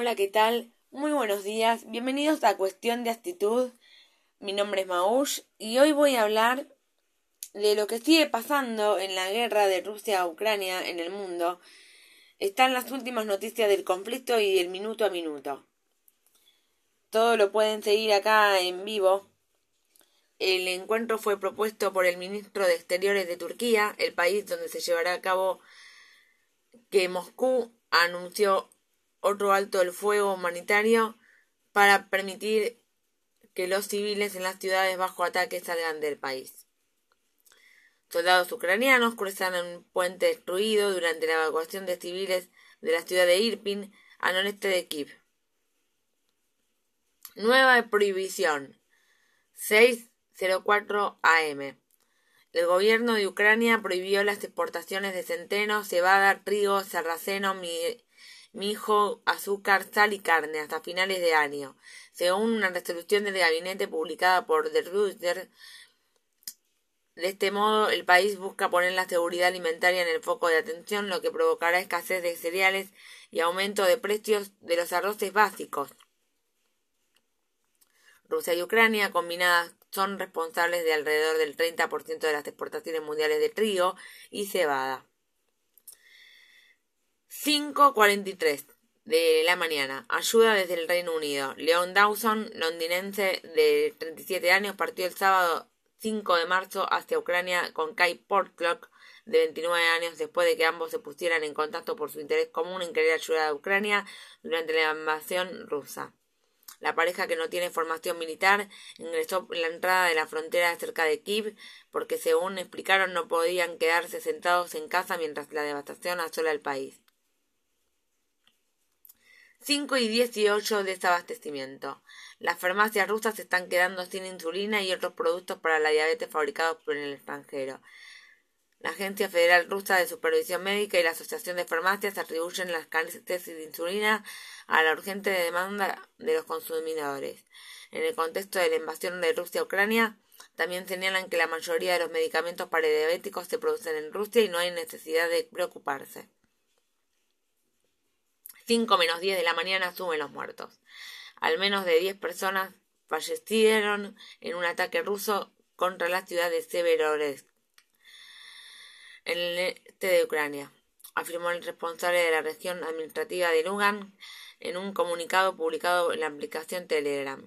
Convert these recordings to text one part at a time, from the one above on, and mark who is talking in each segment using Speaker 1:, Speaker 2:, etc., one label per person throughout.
Speaker 1: Hola, ¿qué tal? Muy buenos días. Bienvenidos a Cuestión de Actitud. Mi nombre es Maush y hoy voy a hablar de lo que sigue pasando en la guerra de Rusia a Ucrania en el mundo. Están las últimas noticias del conflicto y del minuto a minuto. Todo lo pueden seguir acá en vivo. El encuentro fue propuesto por el ministro de Exteriores de Turquía, el país donde se llevará a cabo que Moscú anunció otro alto el fuego humanitario para permitir que los civiles en las ciudades bajo ataque salgan del país. Soldados ucranianos cruzaron un puente destruido durante la evacuación de civiles de la ciudad de Irpin al noreste de Kiev. Nueva prohibición. 6.04 am. El gobierno de Ucrania prohibió las exportaciones de centeno, cebada, trigo, sarraceno, mijo, azúcar, sal y carne hasta finales de año, según una resolución del gabinete publicada por The Reuters. De este modo, el país busca poner la seguridad alimentaria en el foco de atención, lo que provocará escasez de cereales y aumento de precios de los arroces básicos. Rusia y Ucrania combinadas son responsables de alrededor del 30% de las exportaciones mundiales de trigo y cebada. 5.43 de la mañana. Ayuda desde el Reino Unido. Leon Dawson, londinense de 37 años, partió el sábado 5 de marzo hacia Ucrania con Kai Portlock, de 29 años, después de que ambos se pusieran en contacto por su interés común en querer ayudar a Ucrania durante la invasión rusa. La pareja que no tiene formación militar ingresó en la entrada de la frontera cerca de Kiev porque según explicaron no podían quedarse sentados en casa mientras la devastación asola el país. 5 y 18 desabastecimiento. Las farmacias rusas se están quedando sin insulina y otros productos para la diabetes fabricados por el extranjero. La Agencia Federal Rusa de Supervisión Médica y la Asociación de Farmacias atribuyen las carencias de insulina a la urgente demanda de los consumidores. En el contexto de la invasión de Rusia a Ucrania, también señalan que la mayoría de los medicamentos para diabéticos se producen en Rusia y no hay necesidad de preocuparse. 5 menos 10 de la mañana suben los muertos. Al menos de 10 personas fallecieron en un ataque ruso contra la ciudad de Severodonetsk en el este de Ucrania, afirmó el responsable de la región administrativa de Lugan en un comunicado publicado en la aplicación Telegram.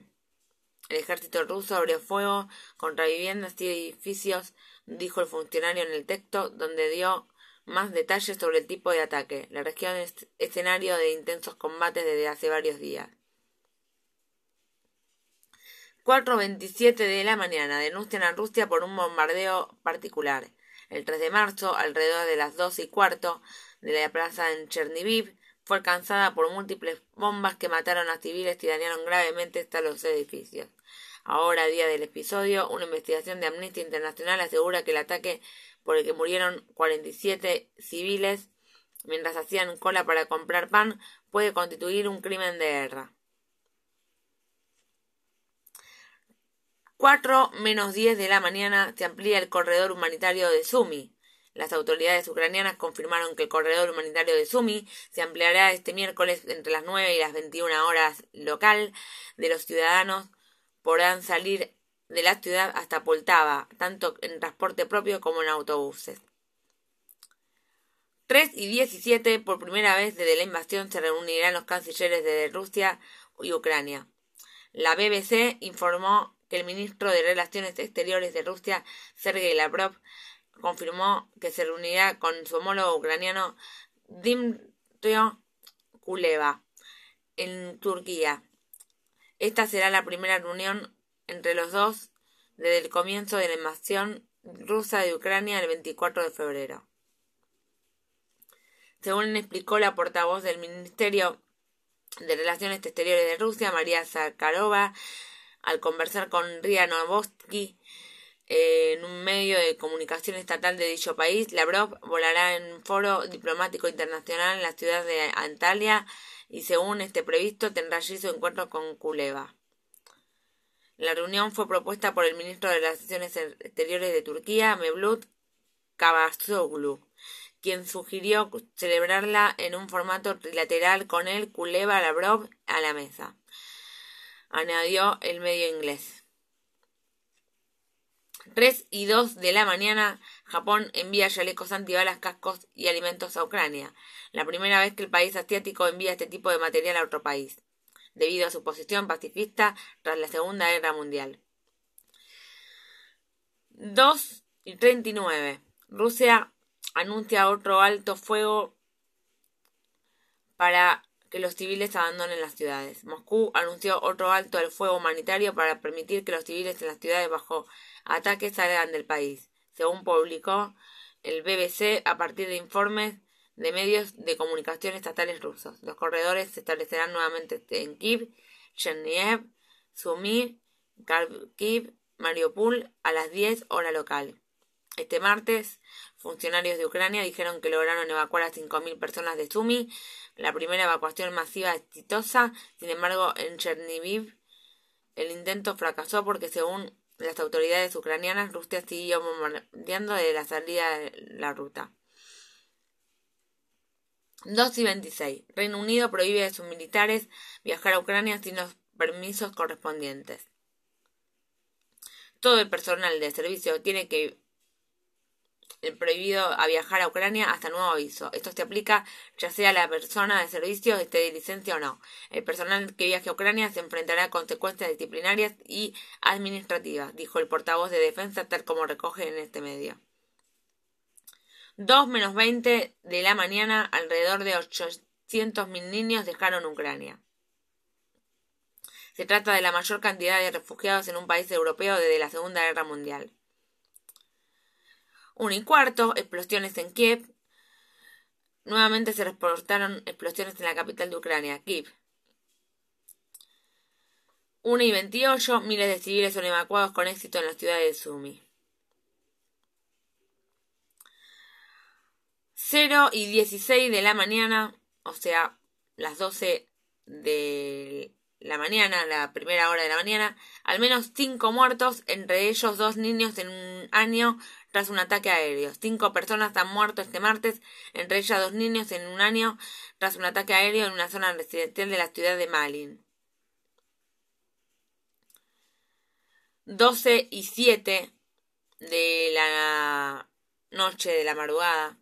Speaker 1: El ejército ruso abrió fuego contra viviendas y edificios, dijo el funcionario en el texto, donde dio más detalles sobre el tipo de ataque. La región es escenario de intensos combates desde hace varios días. 4.27 de la mañana denuncian a Rusia por un bombardeo particular. El 3 de marzo, alrededor de las doce y cuarto de la plaza en Cherniviv, fue alcanzada por múltiples bombas que mataron a civiles y dañaron gravemente hasta los edificios. Ahora, día del episodio, una investigación de Amnistía Internacional asegura que el ataque por el que murieron 47 civiles mientras hacían cola para comprar pan puede constituir un crimen de guerra. 4 menos 10 de la mañana se amplía el corredor humanitario de Sumi. Las autoridades ucranianas confirmaron que el corredor humanitario de Sumi se ampliará este miércoles entre las 9 y las 21 horas local. De los ciudadanos podrán salir de la ciudad hasta Poltava, tanto en transporte propio como en autobuses. 3 y 17, por primera vez desde la invasión, se reunirán los cancilleres de Rusia y Ucrania. La BBC informó que el ministro de Relaciones Exteriores de Rusia, Sergei Lavrov, confirmó que se reunirá con su homólogo ucraniano Dmitry Kuleva en Turquía. Esta será la primera reunión entre los dos desde el comienzo de la invasión rusa de Ucrania el 24 de febrero. Según explicó la portavoz del Ministerio de Relaciones Exteriores de Rusia, María Zakharova, al conversar con Ria Novosti en un medio de comunicación estatal de dicho país, Lavrov volará en un foro diplomático internacional en la ciudad de Antalya y según este previsto tendrá allí su encuentro con Kuleva. La reunión fue propuesta por el ministro de Relaciones Exteriores de Turquía, Mevlut Cavusoglu, quien sugirió celebrarla en un formato trilateral con él, Kuleva Lavrov a la mesa. Añadió el medio inglés. 3 y 2 de la mañana, Japón envía chalecos antibalas, cascos y alimentos a Ucrania. La primera vez que el país asiático envía este tipo de material a otro país, debido a su posición pacifista tras la Segunda Guerra Mundial. 2 y 39. Rusia anuncia otro alto fuego para que los civiles abandonen las ciudades. Moscú anunció otro alto al fuego humanitario para permitir que los civiles en las ciudades bajo ataques salgan del país, según publicó el BBC a partir de informes de medios de comunicación estatales rusos. Los corredores se establecerán nuevamente en Kiev, Cherniev, Sumy, Kharkiv, Mariupol a las 10 hora local. Este martes, funcionarios de Ucrania dijeron que lograron evacuar a 5.000 personas de Sumy, la primera evacuación masiva exitosa. Sin embargo, en Chernihiv el intento fracasó porque, según las autoridades ucranianas, Rusia siguió bombardeando de la salida de la ruta. 2 y 26. Reino Unido prohíbe a sus militares viajar a Ucrania sin los permisos correspondientes. Todo el personal de servicio tiene que el prohibido a viajar a Ucrania hasta nuevo aviso. Esto se aplica ya sea la persona de servicio esté de licencia o no. El personal que viaje a Ucrania se enfrentará a consecuencias disciplinarias y administrativas, dijo el portavoz de defensa tal como recoge en este medio. 2 menos 20 de la mañana, alrededor de 800.000 niños dejaron Ucrania. Se trata de la mayor cantidad de refugiados en un país europeo desde la Segunda Guerra Mundial. 1 y cuarto, explosiones en Kiev. Nuevamente se reportaron explosiones en la capital de Ucrania, Kiev. 1 y 28, miles de civiles son evacuados con éxito en la ciudad de Sumy. 0 y 16 de la mañana, o sea, las 12 de la mañana, la primera hora de la mañana, al menos 5 muertos, entre ellos dos niños en un año tras un ataque aéreo. Cinco personas han muerto este martes, entre ellas dos niños en un año, tras un ataque aéreo en una zona residencial de la ciudad de Malin. 12 y 7 de la noche de la madrugada.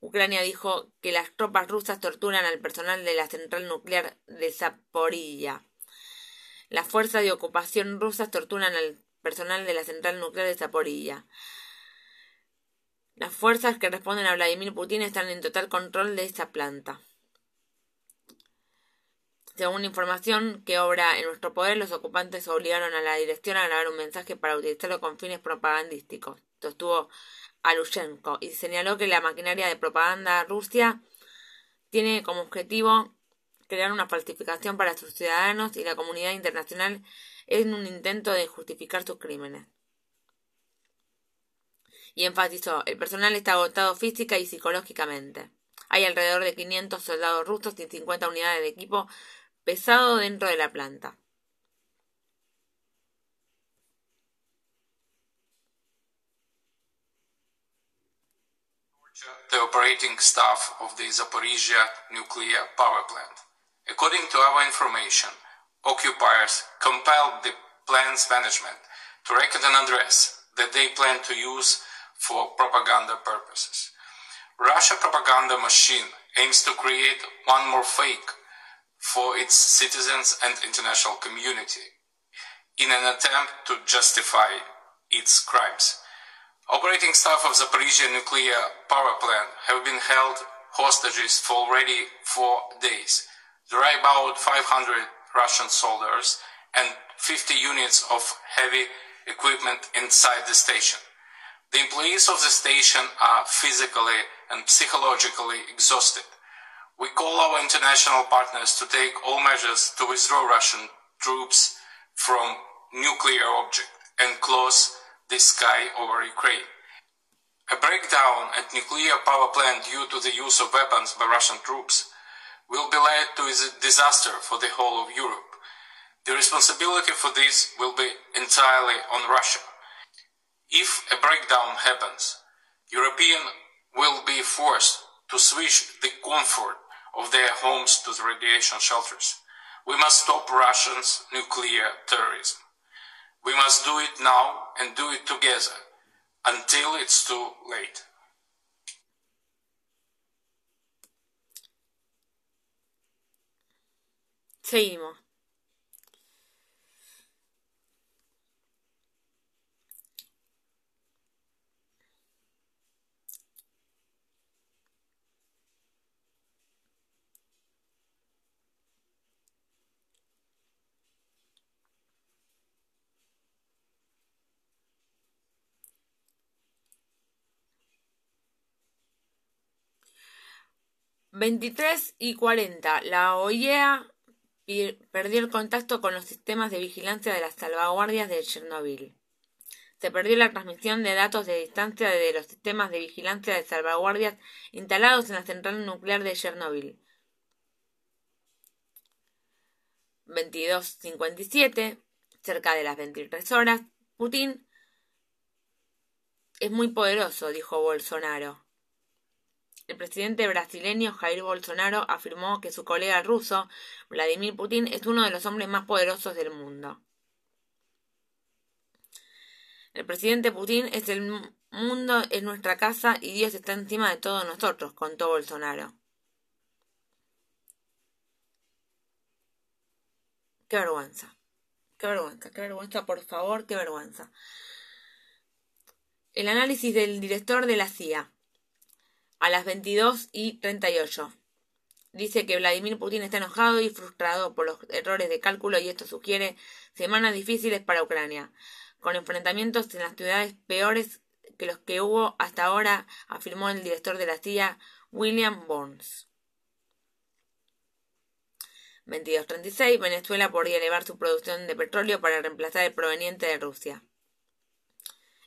Speaker 1: Ucrania dijo que las tropas rusas torturan al personal de la central nuclear de Zaporilla. Las fuerzas de ocupación rusas torturan al personal de la central nuclear de Zaporilla. Las fuerzas que responden a Vladimir Putin están en total control de esta planta. Según información que obra en nuestro poder, los ocupantes obligaron a la dirección a grabar un mensaje para utilizarlo con fines propagandísticos. Sostuvo Alushenko y señaló que la maquinaria de propaganda Rusia tiene como objetivo crear una falsificación para sus ciudadanos y la comunidad internacional en un intento de justificar sus crímenes y enfatizó, el personal está agotado física y psicológicamente. Hay alrededor de 500 soldados rusos y 50 unidades de equipo pesado dentro de la planta.
Speaker 2: the operating staff of the Zaporizhia nuclear power plant. According to our information, occupiers compelled the plant's management to record an address that they plan to use for propaganda purposes. Russia propaganda machine aims to create one more fake for its citizens and international community in an attempt to justify its crimes. Operating staff of Zaporizhia nuclear power plant have been held hostages for already four days. There are about 500 Russian soldiers and 50 units of heavy equipment inside the station. The employees of the station are physically and psychologically exhausted. We call our international partners to take all measures to withdraw Russian troops from nuclear object and close the sky over Ukraine. A breakdown at nuclear power plant due to the use of weapons by Russian troops will be led to a disaster for the whole of Europe. The responsibility for this will be entirely on Russia. If a breakdown happens, European will be forced to switch the comfort of their homes to the radiation shelters. We must stop Russians' nuclear terrorism. We must do it now and do it together until it's too late.
Speaker 1: Seguimos. Veintitrés y cuarenta. La OIEA perdió el contacto con los sistemas de vigilancia de las salvaguardias de Chernobyl. Se perdió la transmisión de datos de distancia de los sistemas de vigilancia de salvaguardias instalados en la central nuclear de Chernobyl. 22.57, cerca de las 23 horas, Putin es muy poderoso, dijo Bolsonaro. El presidente brasileño Jair Bolsonaro afirmó que su colega ruso, Vladimir Putin, es uno de los hombres más poderosos del mundo. El presidente Putin es el mundo, es nuestra casa y Dios está encima de todos nosotros, contó Bolsonaro. Qué vergüenza. Qué vergüenza, qué vergüenza, por favor, qué vergüenza. El análisis del director de la CIA a las 22 y 38. Dice que Vladimir Putin está enojado y frustrado por los errores de cálculo y esto sugiere semanas difíciles para Ucrania, con enfrentamientos en las ciudades peores que los que hubo hasta ahora, afirmó el director de la CIA, William Burns. 22.36. Venezuela podría elevar su producción de petróleo para reemplazar el proveniente de Rusia.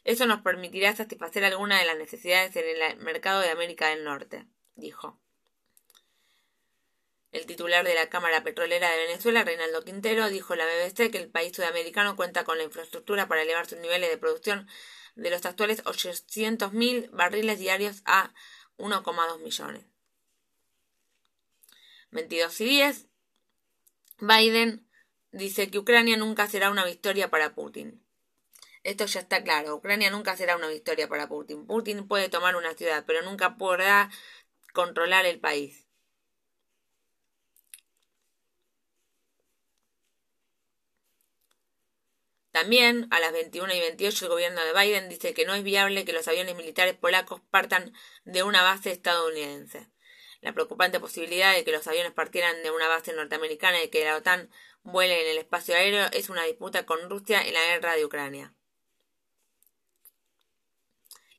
Speaker 1: Eso nos permitirá satisfacer algunas de las necesidades en el mercado de América del Norte, dijo. El titular de la Cámara Petrolera de Venezuela, Reinaldo Quintero, dijo a la BBC que el país sudamericano cuenta con la infraestructura para elevar sus niveles de producción de los actuales 800.000 barriles diarios a 1,2 millones. 22 y 10. Biden dice que Ucrania nunca será una victoria para Putin. Esto ya está claro. Ucrania nunca será una victoria para Putin. Putin puede tomar una ciudad, pero nunca podrá controlar el país. También, a las 21 y 28, el gobierno de Biden dice que no es viable que los aviones militares polacos partan de una base estadounidense. La preocupante posibilidad de que los aviones partieran de una base norteamericana y que la OTAN vuele en el espacio aéreo es una disputa con Rusia en la guerra de Ucrania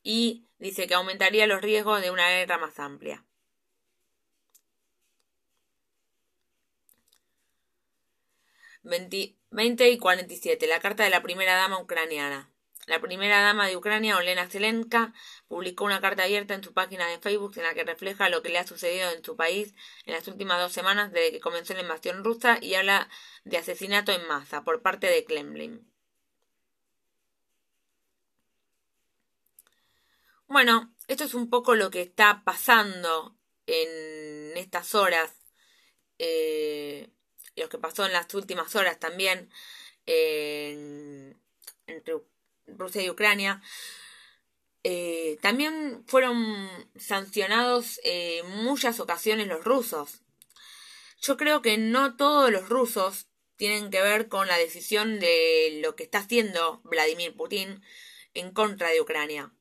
Speaker 1: y dice que aumentaría los riesgos de una guerra más amplia. Veinte y 47. La carta de la primera dama ucraniana. La primera dama de Ucrania, Olena Zelenka, publicó una carta abierta en su página de Facebook en la que refleja lo que le ha sucedido en su país en las últimas dos semanas desde que comenzó la invasión rusa y habla de asesinato en masa por parte de Kremlin. Bueno, esto es un poco lo que está pasando en estas horas, eh, lo que pasó en las últimas horas también entre Rusia y Ucrania. Eh, también fueron sancionados en muchas ocasiones los rusos. Yo creo que no todos los rusos tienen que ver con la decisión de lo que está haciendo Vladimir Putin en contra de Ucrania.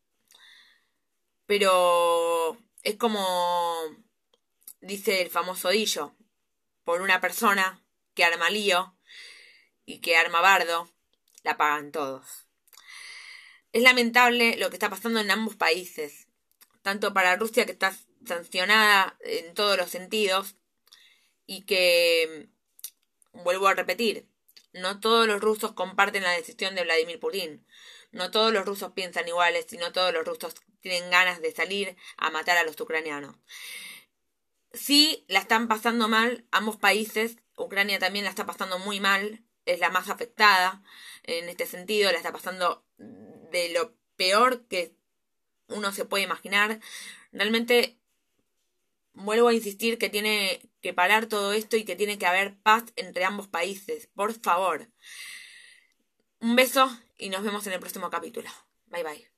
Speaker 1: Pero es como dice el famoso Dillo, por una persona que arma lío y que arma bardo, la pagan todos. Es lamentable lo que está pasando en ambos países, tanto para Rusia que está sancionada en todos los sentidos y que, vuelvo a repetir, no todos los rusos comparten la decisión de Vladimir Putin. No todos los rusos piensan iguales y no todos los rusos tienen ganas de salir a matar a los ucranianos. Sí, la están pasando mal ambos países. Ucrania también la está pasando muy mal. Es la más afectada en este sentido. La está pasando de lo peor que uno se puede imaginar. Realmente vuelvo a insistir que tiene que parar todo esto y que tiene que haber paz entre ambos países. Por favor. Un beso y nos vemos en el próximo capítulo. Bye bye.